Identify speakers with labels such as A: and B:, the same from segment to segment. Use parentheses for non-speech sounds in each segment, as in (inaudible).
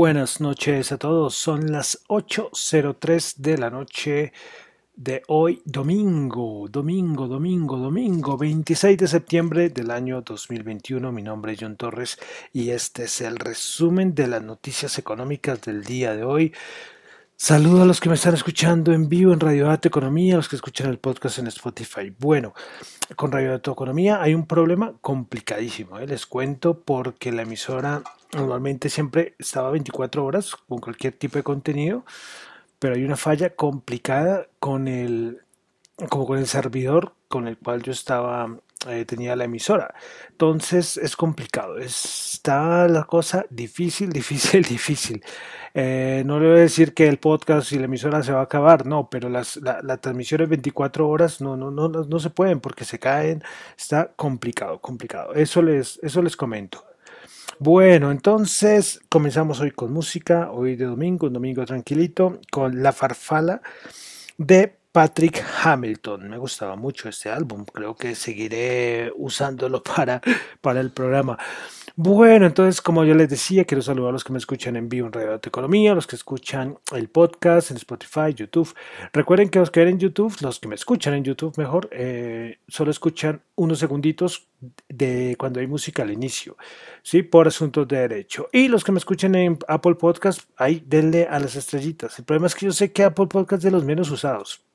A: Buenas noches a todos, son las 8.03 de la noche de hoy, domingo, domingo, domingo, domingo, 26 de septiembre del año 2021. Mi nombre es John Torres y este es el resumen de las noticias económicas del día de hoy. Saludo a los que me están escuchando en vivo en Radio Data Economía, a los que escuchan el podcast en Spotify. Bueno, con Radio Data Economía hay un problema complicadísimo, ¿eh? les cuento, porque la emisora normalmente siempre estaba 24 horas con cualquier tipo de contenido, pero hay una falla complicada con el, como con el servidor con el cual yo estaba eh, tenía la emisora. Entonces es complicado, está la cosa difícil, (laughs) difícil, difícil. Eh, no le voy a decir que el podcast y la emisora se va a acabar, no, pero las la, la transmisiones 24 horas no, no, no, no se pueden porque se caen, está complicado, complicado. Eso les, eso les comento. Bueno, entonces comenzamos hoy con música, hoy de domingo, un domingo tranquilito, con La Farfala de Patrick Hamilton. Me gustaba mucho este álbum, creo que seguiré usándolo (laughs) para, para el programa. Bueno, entonces, como yo les decía, quiero saludar a los que me escuchan en vivo en Radio de Economía, los que escuchan el podcast en Spotify, YouTube. Recuerden que los que ven en YouTube, los que me escuchan en YouTube mejor, eh, solo escuchan unos segunditos de cuando hay música al inicio, ¿sí? Por asuntos de derecho. Y los que me escuchan en Apple Podcast, ahí denle a las estrellitas. El problema es que yo sé que Apple Podcast es de los menos usados.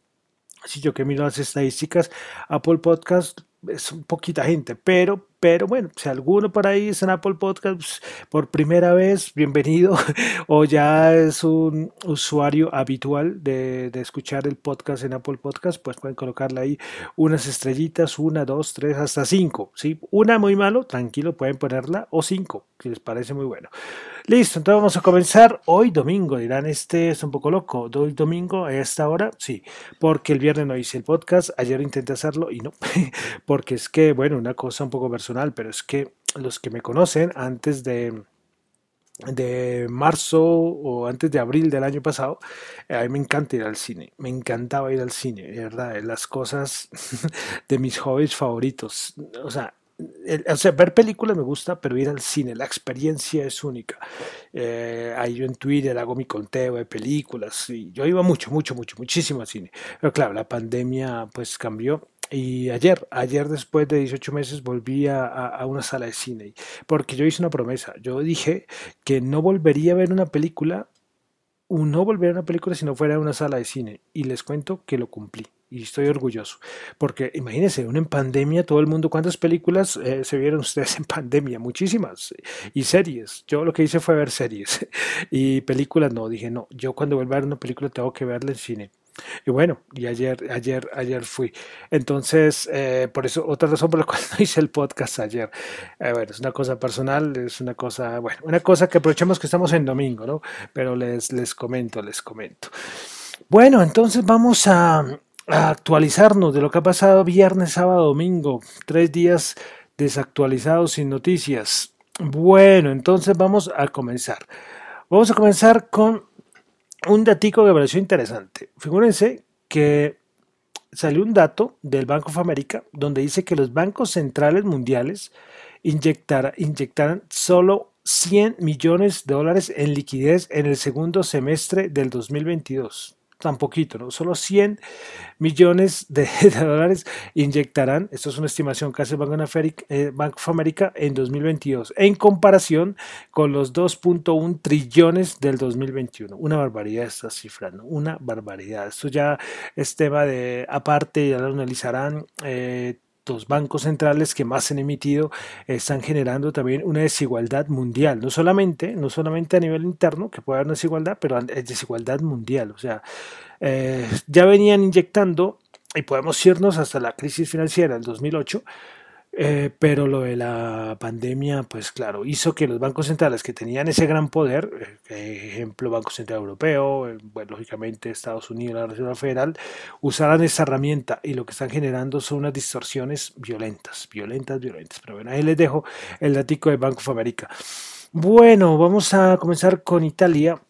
A: Si yo que miro las estadísticas, Apple Podcast es un poquita gente, pero pero bueno, si alguno por ahí es en Apple Podcast pues, por primera vez, bienvenido. (laughs) o ya es un usuario habitual de, de, escuchar el podcast en Apple Podcast, pues pueden colocarle ahí unas estrellitas, una, dos, tres, hasta cinco. ¿sí? Una muy malo, tranquilo, pueden ponerla, o cinco, si les parece muy bueno. Listo, entonces vamos a comenzar hoy domingo. Dirán, este es un poco loco. Hoy domingo a esta hora, sí, porque el viernes no hice el podcast, ayer intenté hacerlo y no, (laughs) porque es que, bueno, una cosa un poco personal pero es que los que me conocen antes de, de marzo o antes de abril del año pasado, a mí me encanta ir al cine, me encantaba ir al cine, de verdad, las cosas (laughs) de mis hobbies favoritos, o sea, o sea, ver películas me gusta, pero ir al cine, la experiencia es única. Eh, ahí yo en Twitter hago mi conteo de películas y yo iba mucho, mucho, mucho, muchísimo al cine. Pero claro, la pandemia pues cambió y ayer, ayer después de 18 meses volví a, a, una sala de cine, porque yo hice una promesa. Yo dije que no volvería a ver una película, no volvería a una película si no fuera a una sala de cine. Y les cuento que lo cumplí. Y estoy orgulloso. Porque imagínense, en pandemia, todo el mundo, ¿cuántas películas eh, se vieron (laughs) ustedes en pandemia? Muchísimas. Y series. Yo lo que hice fue ver series. (laughs) Y películas no. Dije, no, yo cuando vuelva a ver una película tengo que verla en cine. Y bueno, y ayer, ayer, ayer fui. Entonces, eh, por eso, otra razón por la (laughs) cual no hice el podcast ayer. Bueno, es una cosa personal, es una cosa, bueno, una cosa que aprovechemos que estamos en domingo, ¿no? Pero les, les comento, les comento. Bueno, entonces vamos a, a actualizarnos de lo que ha pasado viernes, sábado, domingo. Tres días desactualizados sin noticias. Bueno, entonces vamos a comenzar. Vamos a comenzar con un datico que pareció interesante. Figúrense que salió un dato del Banco of America donde dice que los bancos centrales mundiales inyectarán solo 100 millones de dólares en liquidez en el segundo semestre del 2022 tan poquito, ¿no? Solo 100 millones (laughs) de, dólares inyectarán, esto es una estimación que hace eh, of America en 2022, en comparación con los 2.1 trillones del 2021. Una barbaridad esta cifra, ¿no? Una barbaridad. Esto ya es tema de aparte, ya lo analizarán. Eh, los bancos centrales que más han emitido están generando también una desigualdad mundial, no solamente, no solamente a nivel interno, que puede haber una desigualdad, pero es desigualdad mundial. O sea, eh, ya venían inyectando, y podemos irnos hasta la crisis financiera del 2008, eh, pero lo de la pandemia, pues claro, hizo que los bancos centrales que tenían ese gran poder, eh, ejemplo Banco Central Europeo, eh, bueno, lógicamente Estados Unidos, la Reserva Federal, usaran esa herramienta y lo que están generando son unas distorsiones violentas, violentas, violentas. Pero bueno, ahí les dejo el datico de Banco of America. Bueno, vamos a comenzar con Italia.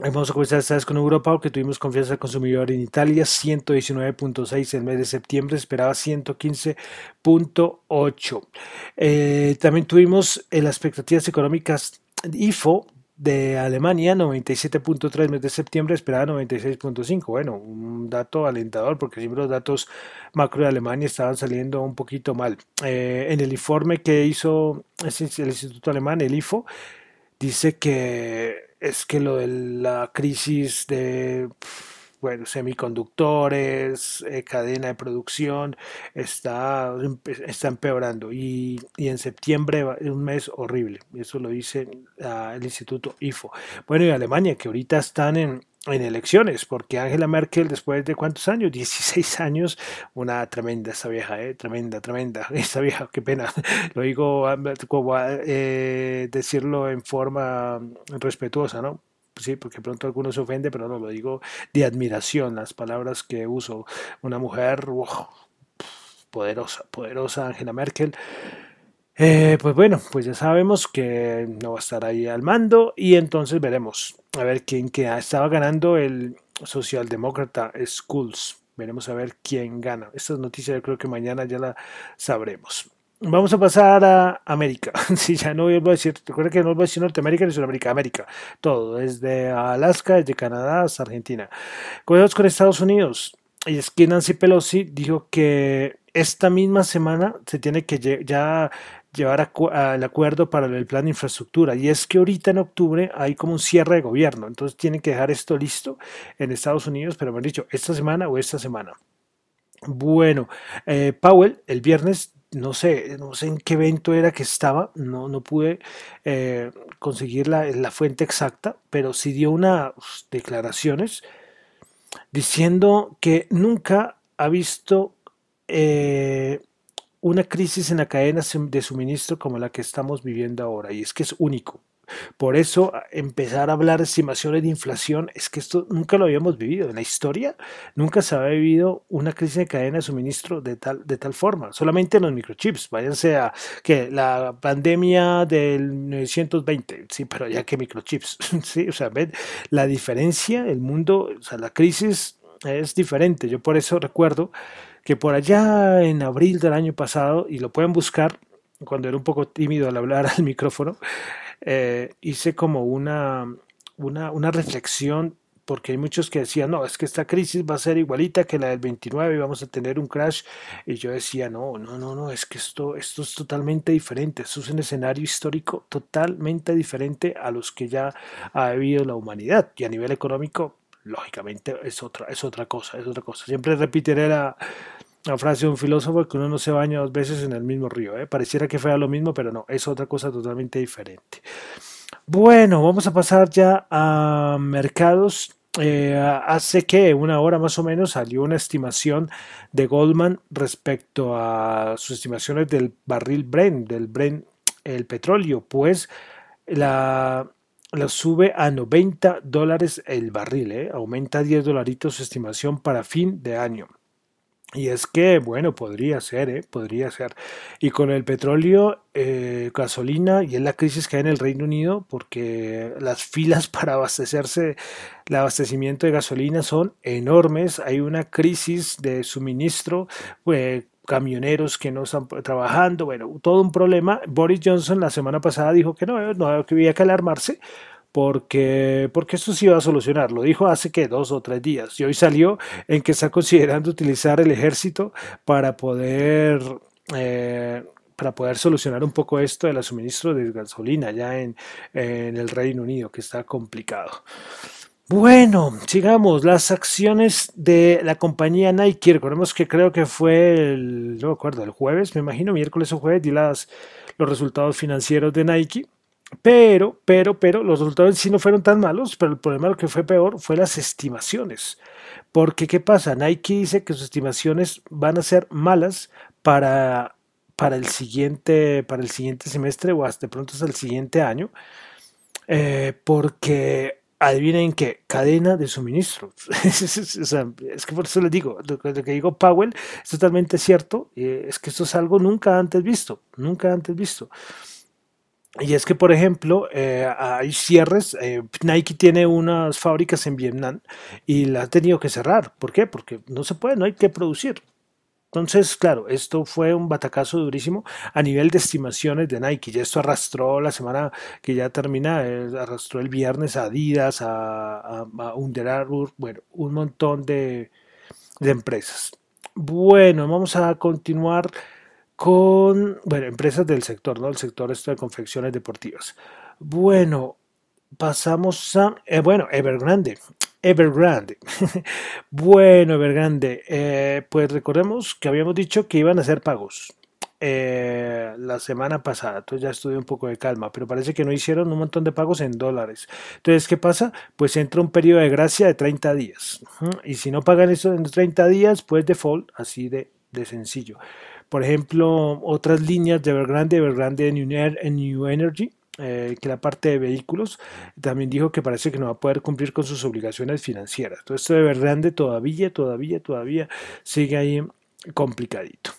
A: Vamos a comenzar esta vez con Europa porque tuvimos confianza del consumidor en Italia, 119.6 el mes de septiembre, esperaba 115.8. Eh, también tuvimos las expectativas económicas IFO de Alemania, 97.3 mes de septiembre, esperaba 96.5. Bueno, un dato alentador porque siempre los datos macro de Alemania estaban saliendo un poquito mal. Eh, en el informe que hizo el Instituto Alemán, el IFO, dice que es que lo de la crisis de bueno, semiconductores, eh, cadena de producción, está, está empeorando. Y, en septiembre es un mes horrible. Eso lo dice ah, el Instituto IFO. Bueno, y Alemania, que ahorita están en, elecciones, porque Angela Merkel, después de cuántos años, 16 años, una tremenda esa vieja, ¿eh? tremenda, tremenda, (laughs) esa vieja, qué pena, lo digo como eh, decirlo en forma respetuosa, ¿no? Sí, porque pronto alguno se ofende, pero no lo digo de admiración, las palabras que uso. Una mujer poderosa, poderosa, Angela Merkel. Eh, pues bueno, pues ya sabemos que no va a estar ahí al mando y entonces veremos a ver quién queda. Estaba ganando el socialdemócrata Schools. Veremos a ver quién gana. Estas noticias yo creo que mañana ya la sabremos. Vamos a pasar a América. (laughs) Si ya no voy a decir, recuerda que no voy a decir Norteamérica ni Sudamérica, América. Todo, desde Alaska, desde Canadá hasta Argentina. Cuidados con Estados Unidos. Y es que Nancy Pelosi dijo que esta misma semana se tiene que ya llevar al acuerdo para el plan de infraestructura. Y es que ahorita en octubre hay como un cierre de gobierno. Entonces tienen que dejar esto listo en Estados Unidos, pero me han dicho esta semana o esta semana. Bueno, eh, Powell el viernes no sé, no sé en qué evento era que estaba, no, no pude eh, conseguir la, fuente exacta, pero sí dio unas declaraciones diciendo que nunca ha visto eh, una crisis en la cadena de suministro como la que estamos viviendo ahora, y es que es único. Por eso empezar a hablar de estimaciones de inflación es que esto nunca lo habíamos vivido en la historia, nunca se había vivido una crisis de cadena de suministro de tal, de tal forma, solamente en los microchips, váyanse a que la pandemia del 920, sí, pero ya que microchips, (laughs) sí, o sea, ven la diferencia, el mundo, o sea, la crisis es diferente, yo por eso recuerdo que por allá en abril del año pasado, y lo pueden buscar, cuando era un poco tímido al hablar al micrófono, eh, hice como una, una, una reflexión porque hay muchos que decían, no, es que esta crisis va a ser igualita que la del 29 y vamos a tener un crash. Y yo decía, no, no, no, no, es que esto, esto es totalmente diferente. Esto es un escenario histórico totalmente diferente a los que ya ha vivido la humanidad. Y a nivel económico, lógicamente, es otra, es otra cosa, es otra cosa. Siempre repetiré la, la frase de un filósofo que uno no se baña dos veces en el mismo río. ¿eh? Pareciera que fuera lo mismo, pero no, es otra cosa totalmente diferente. Bueno, vamos a pasar ya a mercados. Eh, hace que una hora más o menos salió una estimación de Goldman respecto a sus estimaciones del barril Brent, del Brent, el petróleo, pues la, sube a 90 dólares el barril, ¿eh? aumenta 10 dolaritos su estimación para fin de año. Y es que, bueno, podría ser, ¿eh? podría ser. Y con el petróleo, eh, gasolina, y es la crisis que hay en el Reino Unido, porque las filas (laughs) para abastecerse, el abastecimiento de gasolina son enormes. Hay una crisis de suministro, pues, camioneros que no están trabajando, bueno, todo un problema. Boris Johnson la semana pasada dijo que no, no había que alarmarse porque, porque esto se iba a solucionar. Lo dijo hace que dos o tres días y hoy salió en que está considerando utilizar el ejército para poder, eh, para poder solucionar un poco esto del suministro de gasolina ya en, en el Reino Unido, que está complicado. Bueno, sigamos. Las acciones de la compañía Nike. Recordemos que creo que fue el, no me acuerdo, el jueves, me imagino, miércoles o jueves, di las, los resultados financieros de Nike. Pero, pero, pero, los resultados sí no fueron tan malos, pero el problema lo que fue peor fue las estimaciones. Porque, ¿qué pasa? Nike dice que sus estimaciones van a ser malas para, para, el, siguiente, para el siguiente semestre o hasta de pronto hasta el siguiente año. Eh, porque adivinen qué, cadena de suministro. (laughs) es que por eso les digo, lo, que digo Powell es totalmente cierto, eh, es que esto es algo nunca antes visto, nunca antes visto. Y es que, por ejemplo, eh, hay cierres. Eh, Nike tiene unas fábricas en Vietnam y la ha tenido que cerrar. ¿Por qué? Porque no se puede, no hay que producir. Entonces, claro, esto fue un batacazo durísimo a nivel de estimaciones de Nike. Ya esto arrastró la semana que ya termina, eh, arrastró el viernes a Adidas, a, a, Under Armour, bueno, un montón de, de empresas. Bueno, vamos a continuar con, bueno, empresas del sector, ¿no? El sector esto de confecciones deportivas. Bueno, pasamos a, eh, bueno, Evergrande. Evergrande. (laughs) bueno, Evergrande. Eh, pues recordemos que habíamos dicho que iban a hacer pagos. Eh, la semana pasada, entonces ya estuve un poco de calma, pero parece que no hicieron un montón de pagos en dólares. Entonces, ¿qué pasa? Pues entra un periodo de gracia de 30 días. Y si no pagan eso en 30 días, pues default, así de, de sencillo. Por ejemplo, otras líneas de Evergrande, Evergrande en New Energy, eh, que la parte de vehículos también dijo que parece que no va a poder cumplir con sus obligaciones financieras. Entonces, esto de Evergrande todavía, todavía, todavía sigue ahí complicadito.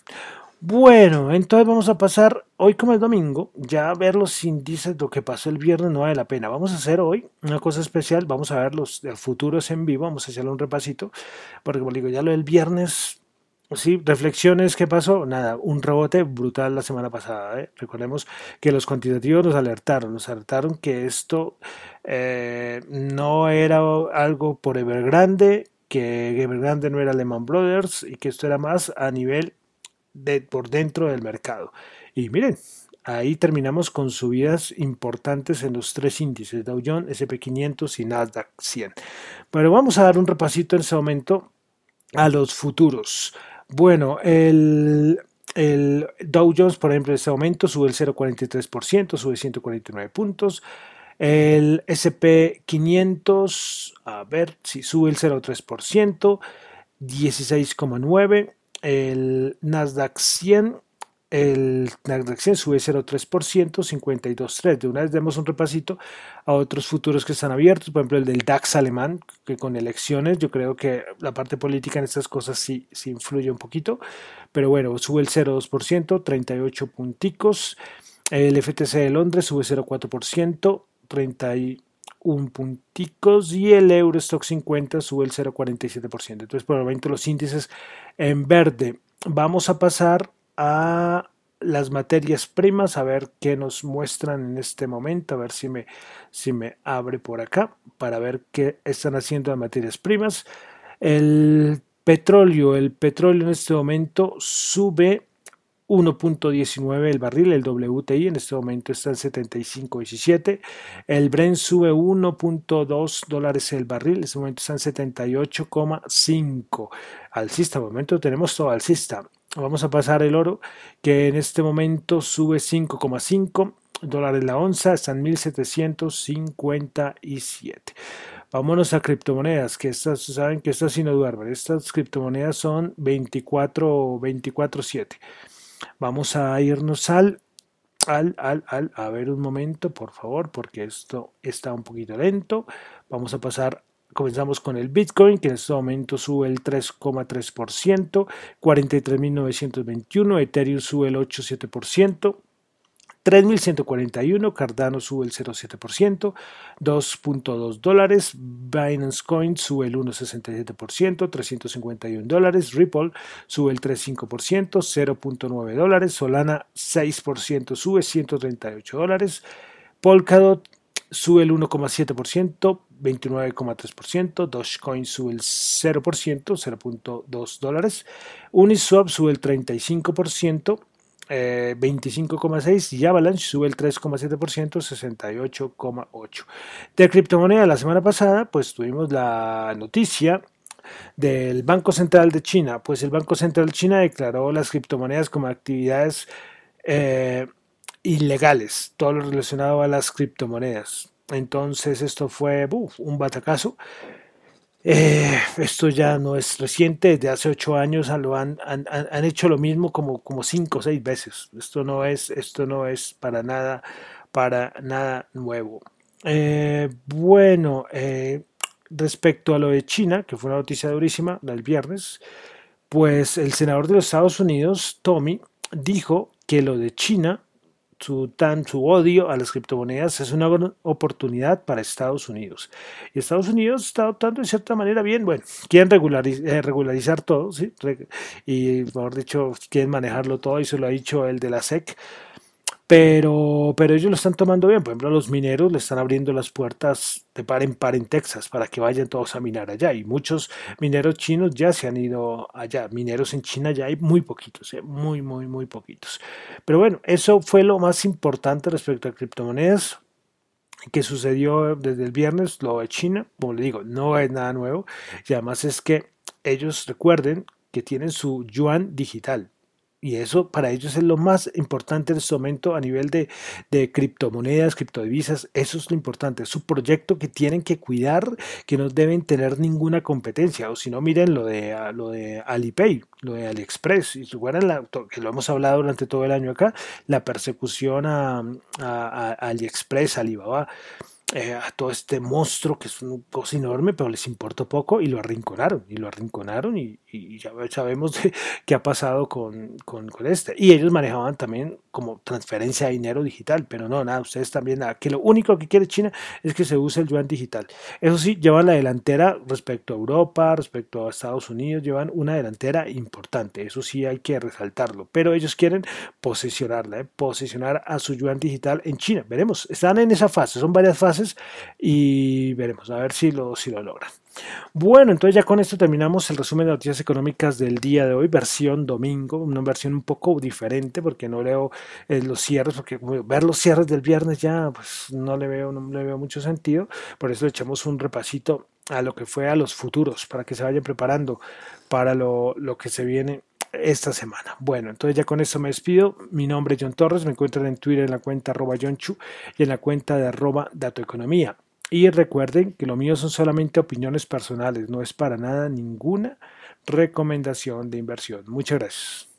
A: Bueno, entonces vamos a pasar hoy como es domingo, ya a ver los índices, lo que pasó el viernes no vale la pena. Vamos a hacer hoy una cosa especial, vamos a ver los futuros en vivo, vamos a hacerle un repasito, porque como digo, ya lo del viernes Sí, reflexiones, ¿qué pasó? Nada, un rebote brutal la semana pasada. ¿eh? Recordemos que los cuantitativos nos alertaron, nos alertaron que esto eh, no era algo por Evergrande, que Evergrande no era Lehman Brothers y que esto era más a nivel de por dentro del mercado. Y miren, ahí terminamos con subidas importantes en los tres índices, Dow Jones, SP500 y Nasdaq 100. Pero vamos a dar un repasito en ese momento a los futuros. Bueno, el, Dow Jones, por ejemplo, en este momento sube el 0,43%, sube 149 puntos. El SP 500, a ver si sube el 0,3%, 16,9%. El Nasdaq 100 el Nasdaq 100 sube 0,3%, 52,3. De una vez demos un repasito a otros futuros que están abiertos, por ejemplo el del DAX alemán, que con elecciones, yo creo que la parte política en estas cosas sí, sí influye un poquito, pero bueno, sube el 0,2%, 38 punticos. El FTC de Londres sube 0,4%, 31 punticos y el Eurostock 50 sube el 0,47%. Entonces, por el momento los índices en verde. Vamos a pasar a las materias primas, a ver qué nos muestran en este momento, a ver si me, si me abre por acá para ver qué están haciendo las materias primas. El petróleo, el petróleo en este momento sube 1.19 el barril, el WTI en este momento está en 75.17, el Brent sube 1.2 dólares el barril, en este momento está en 78,5. Alcista, momento tenemos todo alcista. Vamos a pasar el oro, que en este momento sube 5,5 dólares la onza, están 1757. Vámonos a criptomonedas, que estas, saben que estas sí no. Estas criptomonedas son 24, 24, 7. Vamos a irnos al, al, al, al, a ver un momento, por favor, porque esto está un poquito lento. Vamos a pasar Comenzamos con el Bitcoin, que en este momento sube el 3,3%, 43.921, Ethereum sube el 8,7%. 3.141, Cardano sube el 0,7%, 2.2 dólares, Binance Coin sube el 1,67%, 351 dólares, Ripple sube el 3,5%, 0.9 dólares, Solana 6% sube 138 dólares, Polkadot sube el 1,7%, 29,3%, Dogecoin sube el 0%, 0.2 dólares, Uniswap sube el 35%, 25,6 eh, y Avalanche sube el 3,7%, 68,8. De criptomoneda la semana pasada, pues tuvimos la noticia del Banco Central de China, pues el Banco Central de China declaró las criptomonedas como actividades eh, ilegales, todo lo relacionado a las criptomonedas. Entonces esto fue un batacazo. Eh, esto ya no es reciente, desde hace ocho años lo han, han, hecho lo mismo como, como cinco o seis veces. Esto no es, esto no es para nada, para nada nuevo. Eh, bueno, eh, respecto a lo de China, que fue una noticia durísima del viernes, pues el senador de los Estados Unidos, Tommy, dijo que lo de China su, tan, su odio a las criptomonedas es una oportunidad para Estados Unidos. Y Estados Unidos está adoptando de cierta manera bien, bueno, quieren eh, regularizar todo, y mejor dicho, quieren manejarlo todo, y se lo ha dicho el de la SEC. Pero, pero ellos lo están tomando bien. Por ejemplo, los mineros le están abriendo las puertas de par en par en Texas para que vayan todos a minar allá. Y muchos mineros chinos ya se han ido allá. Mineros en China ya hay muy poquitos, ¿eh? muy, muy, muy poquitos. Pero bueno, eso fue lo más importante respecto a criptomonedas que sucedió desde el viernes, lo de China, como le digo, no es nada nuevo. Y además es que ellos recuerden que tienen su yuan digital. Y eso para ellos es lo más importante en este momento a nivel de, de, criptomonedas, criptodivisas. Eso es lo importante. Es su proyecto que tienen que cuidar, que no deben tener ninguna competencia. O si no, miren lo de, ah, lo de Alipay, lo de AliExpress. Y recuerdan la, que lo hemos hablado durante todo el año acá, la persecución a, a AliExpress, Alibaba. Eh, a todo este monstruo que es una cosa enorme, pero les importó poco y lo arrinconaron, y lo arrinconaron y, ya sabemos qué ha pasado con, con, este. Y ellos manejaban también como transferencia de dinero digital, pero no, nada, ustedes también, nada, que lo único que quiere China es que se use el yuan digital. Eso sí, llevan la delantera respecto a Europa, respecto a Estados Unidos, llevan una delantera importante, eso sí hay que resaltarlo, pero ellos quieren posicionarla, ¿eh? posicionar a su yuan digital en China. Veremos, están en esa fase, son varias fases y veremos, a ver si lo, si lo logran. Bueno, entonces ya con esto terminamos el resumen de noticias económicas del día de hoy, versión domingo, una versión un poco diferente porque no leo eh, los cierres, porque ver los cierres del viernes ya pues no le veo, no le veo mucho sentido, por eso le echamos un repasito a lo que fue a los futuros, para que se vayan preparando para lo, lo que se viene esta semana. Bueno, entonces ya con esto me despido. Mi nombre es John Torres, me encuentran en Twitter en la cuenta arroba John Chu y en la cuenta de arroba Datoeconomía. Y recuerden que lo mío son solamente opiniones personales, no es para nada ninguna recomendación de inversión. Muchas gracias.